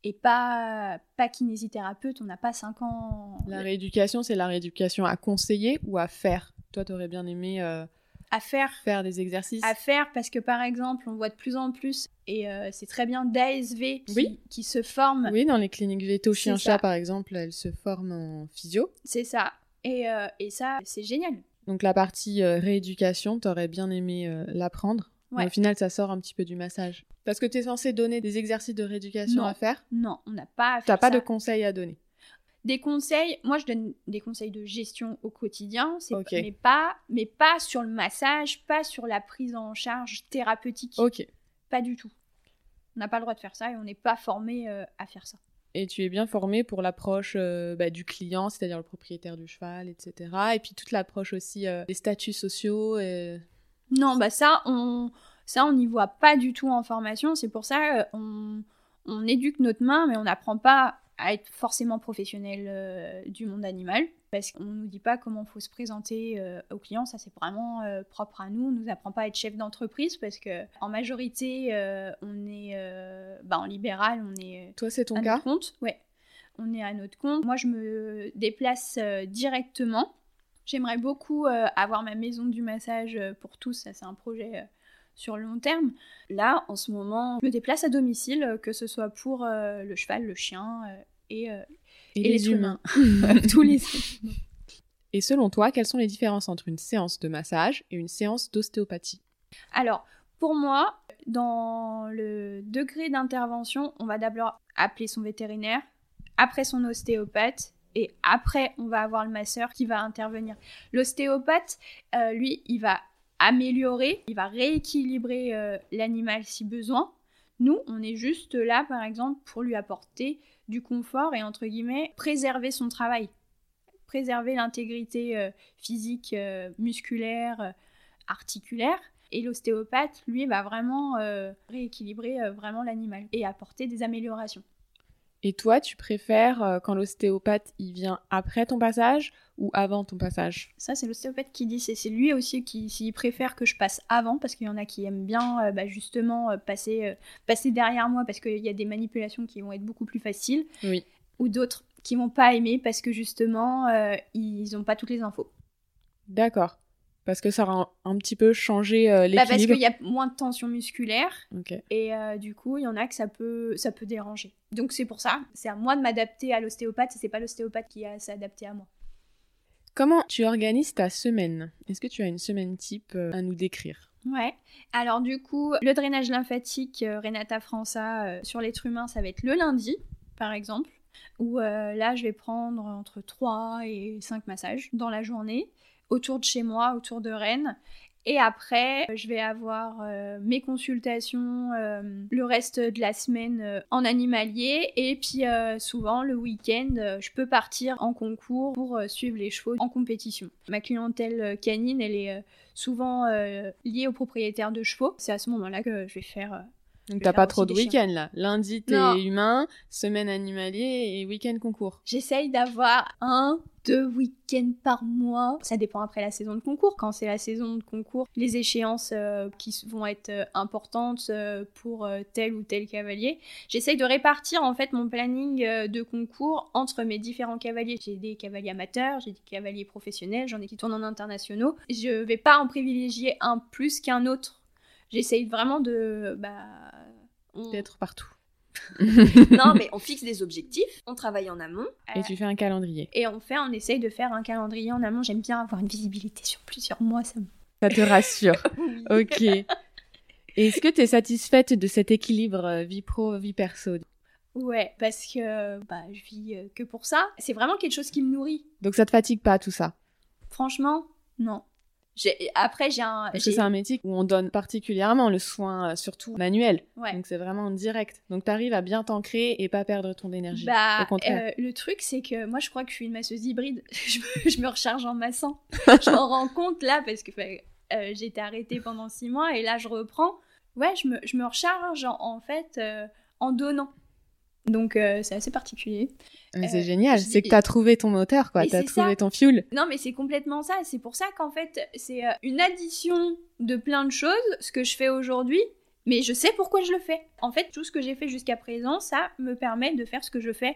et pas, pas kinésithérapeute, on n'a pas 5 ans. La rééducation, c'est la rééducation à conseiller ou à faire? Toi, tu aurais bien aimé... Euh, à faire. Faire des exercices? À faire parce que par exemple, on voit de plus en plus, et euh, c'est très bien d'ASV qui, qui, se forment. Oui, dans les cliniques veto chien-chat par exemple, elles se forment en physio. C'est ça. Et, euh, et ça, c'est génial. Donc la partie rééducation, tu aurais bien aimé l'apprendre? Au final, ça sort un petit peu du massage. Parce que tu es censé donner des exercices de rééducation à faire Non, on n'a pas à faire pas de conseils à donner des conseils, moi je donne des conseils de gestion au quotidien, mais pas mais pas sur le massage, pas sur la prise en charge thérapeutique. OK. Pas du tout. On n'a pas le droit de faire ça et on n'est pas formé euh, à faire ça. Et tu es bien formé pour l'approche euh, bah, du client, c'est-à-dire le propriétaire du cheval, etc. Et puis toute l'approche aussi euh, des statuts sociaux. Et... Non, bah ça, on ça, on n'y voit pas du tout en formation. C'est pour ça qu'on on éduque notre main, mais on n'apprend pas à être forcément professionnel euh, du monde animal. Parce qu'on nous dit pas comment faut se présenter euh, aux clients. Ça c'est vraiment euh, propre à nous. On nous apprend pas à être chef d'entreprise parce que en majorité on est bah, en libéral on est toi c'est ton à cas notre compte. Ouais. On est à notre compte. Moi je me déplace directement J'aimerais beaucoup euh, avoir ma maison du massage euh, pour tous, ça c'est un projet euh, sur le long terme. Là, en ce moment, je me déplace à domicile, que ce soit pour le cheval, le chien et, les, humains. <laughs> <laughs> Tous les Et selon toi, quelles sont les différences entre une séance de massage et une séance d'ostéopathie? Alors, pour moi, dans le degré d'intervention, on va d'abord appeler son vétérinaire, après son ostéopathe et après on va avoir le masseur qui va intervenir. L'ostéopathe, euh, lui, il va améliorer, il va rééquilibrer euh, l'animal si besoin. Nous, on est juste là, par exemple, pour lui apporter du confort et, entre guillemets, préserver son travail, préserver l'intégrité euh, physique, musculaire, articulaire. Et l'ostéopathe, lui, va vraiment rééquilibrer vraiment l'animal et apporter des améliorations. Et toi, tu préfères euh, quand l'ostéopathe il vient après ton passage ou avant ton passage? Ça, c'est l'ostéopathe qui dit. C'est lui aussi qui s'il préfère que je passe avant, parce qu'il y en a qui aiment bien euh, bah, justement euh, passer, passer derrière moi parce qu'il y a des manipulations qui vont être beaucoup plus faciles. Oui. Ou d'autres qui vont pas aimer parce que justement ils n'ont pas toutes les infos. D'accord. Parce que ça a un, petit peu changé euh, l'équilibre. Bah parce qu'il y a moins de tension musculaire. Et euh, du coup, il y en a que ça peut, ça peut déranger. Donc c'est pour ça, c'est à moi de m'adapter à l'ostéopathe et c'est pas l'ostéopathe qui a s'adapter à moi. Comment tu organises ta semaine? Est-ce que tu as une semaine type euh, à nous décrire? Ouais. Alors du coup, le drainage lymphatique Renata França sur l'être humain, ça va être le lundi, par exemple, où là, je vais prendre entre 3 et 5 massages dans la journée autour de chez moi, autour de Rennes. Et après, je vais avoir euh, mes consultations euh, le reste de la semaine euh, en animalier. Et puis souvent, le week-end, je peux partir en concours pour suivre les chevaux en compétition. Ma clientèle canine, elle est souvent liée aux propriétaires de chevaux. C'est à ce moment-là que je vais faire donc t'as pas trop de week-end là. Lundi t'es humain, semaine animalier et week-end concours. J'essaye d'avoir un, deux week-ends par mois. Ça dépend après la saison de concours. Quand c'est la saison de concours, les échéances euh, qui vont être euh, importantes euh, pour tel ou tel cavalier. J'essaye de répartir en fait mon planning de concours entre mes différents cavaliers. J'ai des cavaliers amateurs, j'ai des cavaliers professionnels, j'en ai qui tournent en internationaux. Je vais pas en privilégier un plus qu'un autre j'essaye vraiment de bah, d'être partout. <laughs> non, mais on fixe des objectifs, on travaille en amont. Et tu fais un calendrier. Et on fait, on essaye de faire un calendrier en amont. J'aime bien avoir une visibilité sur plusieurs mois. Ça, ça te rassure. <laughs> Ok. Est-ce que tu es satisfaite de cet équilibre euh, vie pro, vie perso? Ouais, parce que bah, je vis euh, que pour ça. C'est vraiment quelque chose qui me nourrit. Donc ça te fatigue pas tout ça? Franchement, non. Après, j'ai un. Parce que c'est un métier où on donne particulièrement le soin, euh, surtout manuel. Donc c'est vraiment direct. Donc tu arrives à bien t'ancrer et pas perdre ton énergie. Bah, Au contraire. Euh, le truc, c'est que moi, je crois que je suis une masseuse hybride. <laughs> je, me, recharge en massant. <laughs> je m'en rends compte là parce que euh, j'ai été arrêtée pendant six mois et là, je reprends. Ouais, je me, je me recharge en, fait en donnant. Donc c'est assez particulier. C'est euh, génial, c'est que tu as trouvé ton moteur, quoi. Tu as trouvé ton fuel. Non, mais c'est complètement ça. C'est pour ça qu'en fait, c'est euh, une addition de plein de choses, ce que je fais aujourd'hui, mais je sais pourquoi je le fais. En fait, tout ce que j'ai fait jusqu'à présent, ça me permet de faire ce que je fais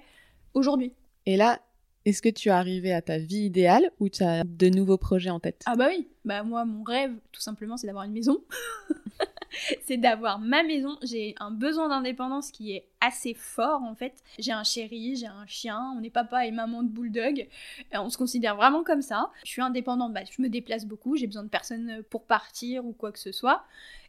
aujourd'hui. Et là, est-ce que tu es arrivé à ta vie idéale ou tu as de nouveaux projets en tête? Ah bah oui, bah moi mon rêve tout simplement c'est d'avoir une maison. <laughs> <laughs> c'est d'avoir ma maison. J'ai un besoin d'indépendance qui est assez fort en fait. J'ai un chéri, j'ai un chien, on est papa et maman de bulldog. Euh, on se considère vraiment comme ça. Je suis indépendante, bah, je me déplace beaucoup, j'ai besoin de personne pour partir ou quoi que ce soit.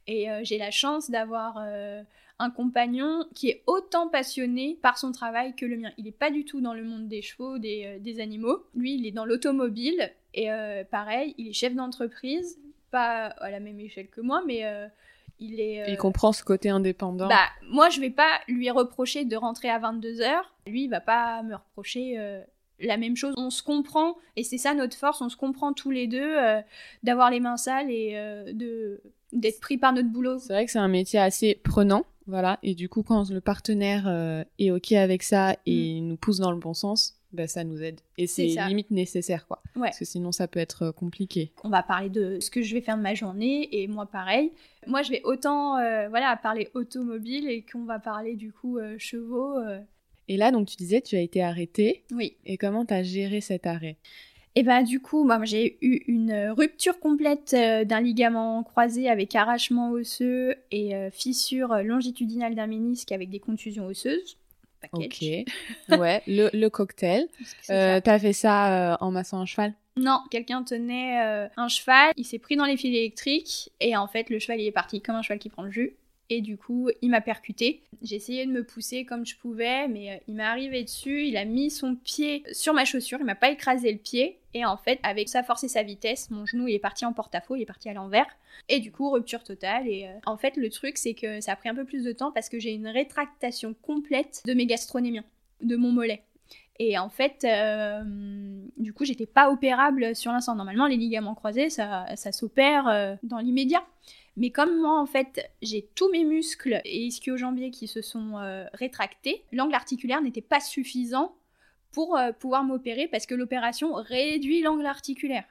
Et euh, j'ai la chance d'avoir euh, un compagnon qui est autant passionné par son travail que le mien. Il n'est pas du tout dans le monde des chevaux, des, des animaux. Lui, il est dans l'automobile. Et pareil, il est chef d'entreprise, pas à la même échelle que moi, mais il est. Il comprend ce côté indépendant. Bah, moi, je vais pas lui reprocher de rentrer à 22h. Lui, il va pas me reprocher euh, la même chose. On se comprend, et c'est ça notre force, on se comprend tous les deux, euh, d'avoir les mains sales et euh, de d'être pris par notre boulot. C'est vrai que c'est un métier assez prenant, voilà. Et du coup, quand le partenaire est OK avec ça et mm. nous pousse dans le bon sens, bah, ça nous aide. Et c'est limite nécessaire, quoi. Parce que sinon, ça peut être euh, compliqué. On va parler de ce que je vais faire de ma journée, et moi, pareil. Moi, je vais autant, euh, voilà, parler automobile, et qu'on va parler, du coup, euh, chevaux. Et là, donc, tu disais, tu as été arrêtée. Oui. Et comment tu as géré cet arrêt? Et ben du coup, moi j'ai eu une rupture complète d'un ligament croisé avec arrachement osseux et fissure longitudinale d'un ménisque avec des contusions osseuses. Ok. <laughs> ouais, le, le cocktail. Euh, T'as fait ça euh, en massant un cheval? Non, quelqu'un tenait euh, un cheval, il s'est pris dans les fils électriques et en fait le cheval il est parti comme un cheval qui prend le jus et du coup, il m'a percuté. J'ai essayé de me pousser comme je pouvais, mais euh, il m'est arrivé dessus, il a mis son pied sur ma chaussure, il m'a pas écrasé le pied, et en fait, avec sa force et sa vitesse, mon genou il est parti en porte-à-faux, il est parti à l'envers, et du coup, rupture totale. Et euh, en fait, le truc, c'est que ça a pris un peu plus de temps parce que j'ai une rétractation complète de mes gastronémiens, de mon mollet. Et en fait, euh, du coup, j'étais pas opérable sur l'instant. Normalement, les ligaments croisés, ça, ça s'opère dans l'immédiat. Mais comme moi, en fait, j'ai tous mes muscles et ischio-jambiers qui se sont euh, rétractés, l'angle articulaire n'était pas suffisant pour euh, pouvoir m'opérer parce que l'opération réduit l'angle articulaire.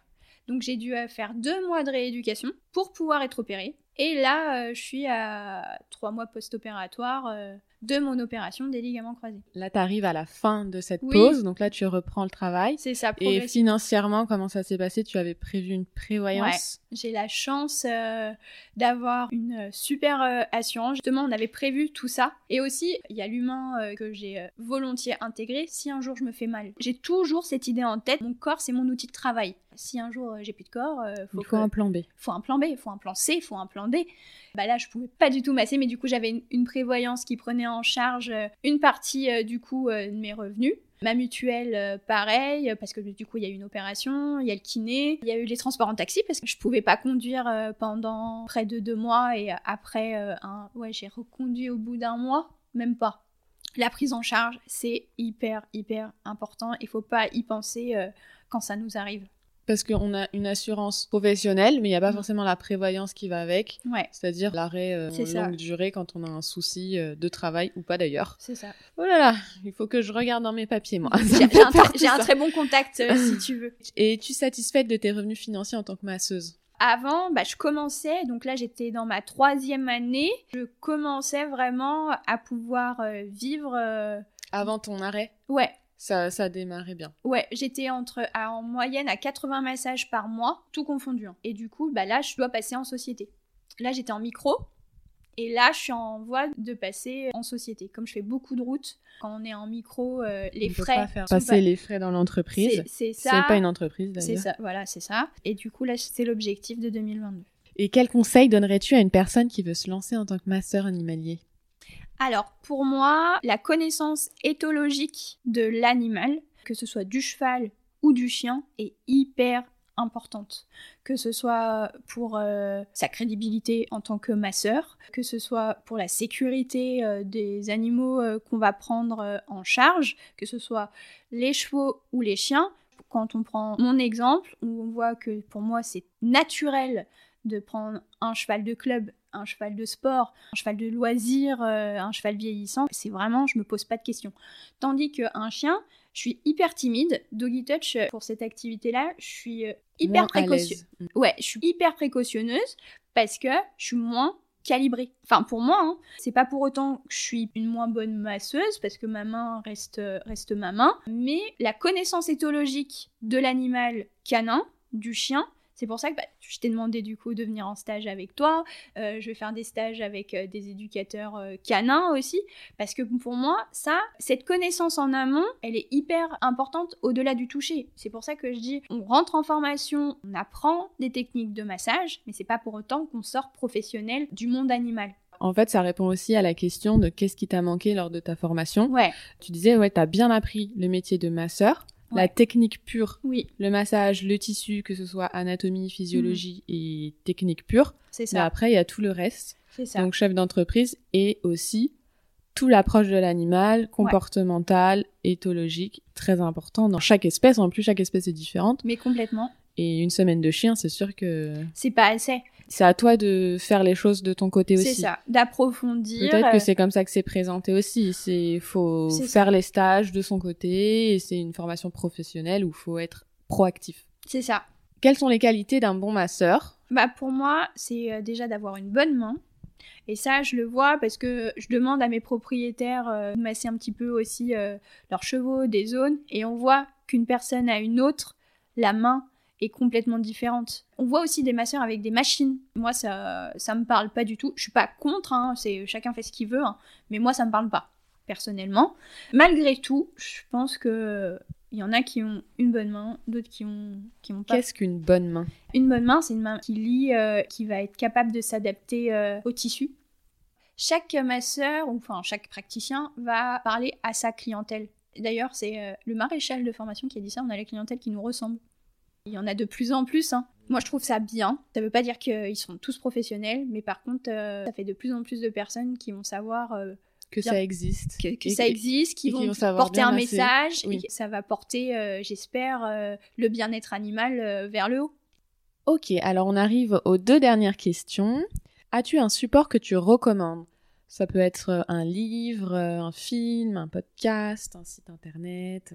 Donc j'ai dû euh, faire deux mois de rééducation pour pouvoir être opérée. Et là, je suis à trois mois post-opératoire de mon opération des ligaments croisés. Là, tu arrives à la fin de cette pause, donc là, tu reprends le travail. C'est ça. Et financièrement, comment ça s'est passé? Tu avais prévu une prévoyance? J'ai la chance euh, d'avoir une euh, super euh, assurance. Justement, on avait prévu tout ça. Et aussi, il y a l'humain que j'ai volontiers intégré. Si un jour je me fais mal, j'ai toujours cette idée en tête. Mon corps, c'est mon outil de travail. Si un jour j'ai plus de corps, faut il faut un plan B. Faut un plan B, il faut un plan C, il faut un plan D. Bah là, je pouvais pas du tout masser, mais du coup, j'avais une prévoyance qui prenait en charge euh, une partie euh, du coup euh, de mes revenus. Ma mutuelle, pareil, parce que du coup, il y a eu une opération, il y a le kiné, il y a eu les transports en taxi, parce que je pouvais pas conduire pendant près de deux mois, et après, un... ouais, j'ai reconduit au bout d'un mois, même pas. La prise en charge, c'est hyper, hyper important. Il faut pas y penser quand ça nous arrive parce qu'on a une assurance professionnelle, mais il n'y a pas mm. forcément la prévoyance qui va avec. Ouais. C'est-à-dire l'arrêt euh, longue durée quand on a un souci euh, de travail ou pas d'ailleurs. C'est ça. Oh là là, il faut que je regarde dans mes papiers, moi. <laughs> J'ai un, très bon contact, euh, si tu veux. <laughs> Et es-tu satisfaite de tes revenus financiers en tant que masseuse? Avant, bah, je commençais, donc là j'étais dans ma troisième année, je commençais vraiment à pouvoir vivre. Avant ton arrêt? Ouais, ça, ça démarrait bien. Ouais, j'étais entre en moyenne à 80 massages par mois, tout confondu. Hein. Et du coup, bah là, je dois passer en société. Là, j'étais en micro. Et là, je suis en voie de passer en société. Comme je fais beaucoup de routes, quand on est en micro, euh, les frais. Peut pas faire passer les frais dans l'entreprise. C'est ça. C'est pas une entreprise d'ailleurs. C'est ça, voilà, c'est ça. Et du coup, là, c'est l'objectif de 2022. Et quel conseil donnerais-tu à une personne qui veut se lancer en tant que masseur animalier alors, pour moi, la connaissance éthologique de l'animal, que ce soit du cheval ou du chien, est hyper importante. Que ce soit pour euh, sa crédibilité en tant que masseur, que ce soit pour la sécurité euh, des animaux euh, qu'on va prendre en charge, que ce soit les chevaux ou les chiens. Quand on prend mon exemple, où on voit que pour moi c'est naturel de prendre un cheval de club un cheval de sport, un cheval de loisir, euh, un cheval vieillissant, c'est vraiment, je me pose pas de questions. Tandis qu'un chien, je suis hyper timide. Doggy touch, euh, pour cette activité-là, je suis euh, hyper précautionneuse. Mm. Ouais, je suis hyper précautionneuse parce que je suis moins calibrée. Enfin, pour moi, hein. c'est pas pour autant que je suis une moins bonne masseuse parce que ma main reste, reste ma main, mais la connaissance éthologique de l'animal canin, du chien, c'est pour ça que bah, je t'ai demandé du coup de venir en stage avec toi. Euh, je vais faire des stages avec euh, des éducateurs euh, canins aussi. Parce que pour moi, ça, cette connaissance en amont, elle est hyper importante au-delà du toucher. C'est pour ça que je dis, on rentre en formation, on apprend des techniques de massage, mais c'est pas pour autant qu'on sort professionnel du monde animal. En fait, ça répond aussi à la question de qu'est-ce qui t'a manqué lors de ta formation. Ouais. Tu disais, ouais, t'as bien appris le métier de masseur la technique pure, oui. le massage, le tissu, que ce soit anatomie, physiologie mhm. et technique pure. C'est ça. Mais après, il y a tout le reste. C'est ça. Donc, chef d'entreprise et aussi tout l'approche de l'animal, comportemental, éthologique, très important dans chaque espèce. En plus, chaque espèce est différente. Mais complètement. Et une semaine de chien, c'est sûr que... C'est pas assez c'est à toi de faire les choses de ton côté aussi. C'est ça, d'approfondir. Peut-être que c'est comme ça que c'est présenté aussi. C'est faut faire les stages de son côté et c'est une formation professionnelle où il faut être proactif. C'est ça. Quelles sont les qualités d'un bon masseur? Bah pour moi, c'est euh, déjà d'avoir une bonne main. Et ça, je le vois parce que je demande à mes propriétaires euh, de masser un petit peu aussi euh, leurs chevaux, des zones, et on voit qu'une personne a une autre, la main est complètement différente. On voit aussi des masseurs avec des machines. Moi, ça, ça me parle pas du tout. Je suis pas contre, hein, c'est chacun fait ce qu'il veut, hein, mais moi, ça me parle pas personnellement. Malgré tout, je pense que il y en a qui ont une bonne main, d'autres qui ont qui ont pas. Qu'est-ce qu'une bonne main? Une bonne main, c'est une main qui lit, euh, qui va être capable de s'adapter euh, au tissu. Chaque masseur, ou enfin chaque praticien, va parler à sa clientèle. D'ailleurs, c'est euh, le maréchal de formation qui a dit ça. On a la clientèle qui nous ressemble. Il y en a de plus en plus. Hein. Moi, je trouve ça bien. Ça veut pas dire qu'ils sont tous professionnels, mais par contre, euh, ça fait de plus en plus de personnes qui vont savoir euh, que ça existe, que, ça existe, qui vont, porter un message, et ça va porter, euh, j'espère, le bien-être animal vers le haut. Ok, alors on arrive aux deux dernières questions. As-tu un support que tu recommandes? Ça peut être un livre, un film, un podcast, un site internet.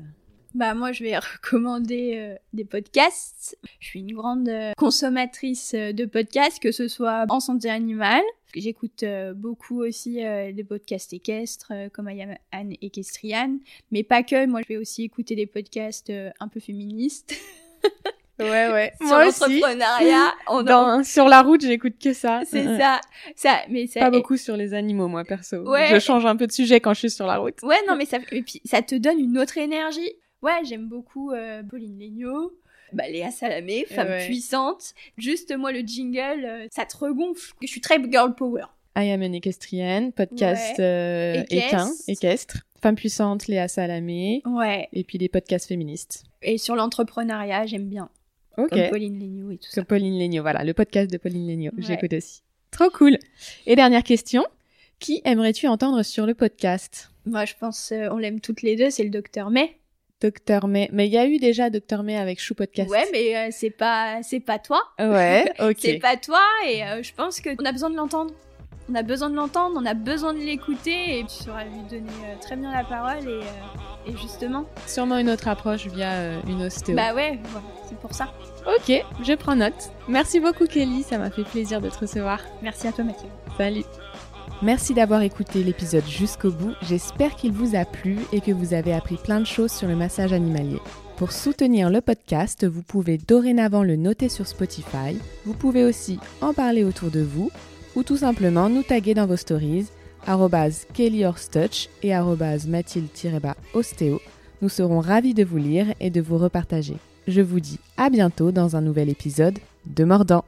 Bah moi je vais <laughs> recommander euh, des podcasts. Je suis une grande euh, consommatrice euh, de podcasts, que ce soit en santé animale. J'écoute beaucoup aussi des podcasts équestres comme I Anne Equestrian, mais pas que. Moi je vais aussi écouter des podcasts un peu féministes. <laughs> Ouais, ouais. <laughs> sur l'entrepreneuriat. Sur la route, j'écoute que ça. C'est ça. ça. Mais ça. Pas beaucoup sur les animaux, moi, perso. Ouais. Je change un peu de sujet quand je suis sur la route. Ouais, non, mais ça, et puis, ça te donne une autre énergie. Ouais, j'aime beaucoup euh, Pauline Legnaud. Bah, Léa Salamé, femme puissante. Juste moi, le jingle, euh, ça te regonfle. Je suis très girl power. I am an equestrian, podcast euh, équin, équestre. Femme puissante, Léa Salamé. Ouais. Et puis les podcasts féministes. Et sur l'entrepreneuriat, j'aime bien. Ok. Comme Pauline Legnaud et tout Comme Pauline Legnaud, voilà, le podcast de Pauline Legnaud. J'écoute aussi. Trop cool. Et dernière question. Qui aimerais-tu entendre sur le podcast? Moi, je pense, on l'aime toutes les deux, c'est le docteur May. Docteur May. Mais il y a eu déjà Docteur May avec Chou Podcast. Ouais, mais euh, c'est pas c'est pas toi. Ouais, <laughs> ok. c'est pas toi et euh, je pense qu'on a besoin de l'entendre. On a besoin de l'entendre, on a besoin de l'écouter et tu sauras lui donner euh, très bien la parole et, et, justement. Sûrement une autre approche via une ostéo. Bah ouais, c'est pour ça. Ok, je prends note. Merci beaucoup Kelly, ça m'a fait plaisir de te recevoir. Merci à toi Mathieu. Salut. Merci d'avoir écouté l'épisode jusqu'au bout, j'espère qu'il vous a plu et que vous avez appris plein de choses sur le massage animalier. Pour soutenir le podcast, vous pouvez dorénavant le noter sur Spotify, vous pouvez aussi en parler autour de vous ou tout simplement nous taguer dans vos stories kellyhorstouch et mathilde-ostéo. Nous serons ravis de vous lire et de vous repartager. Je vous dis à bientôt dans un nouvel épisode de Mordant.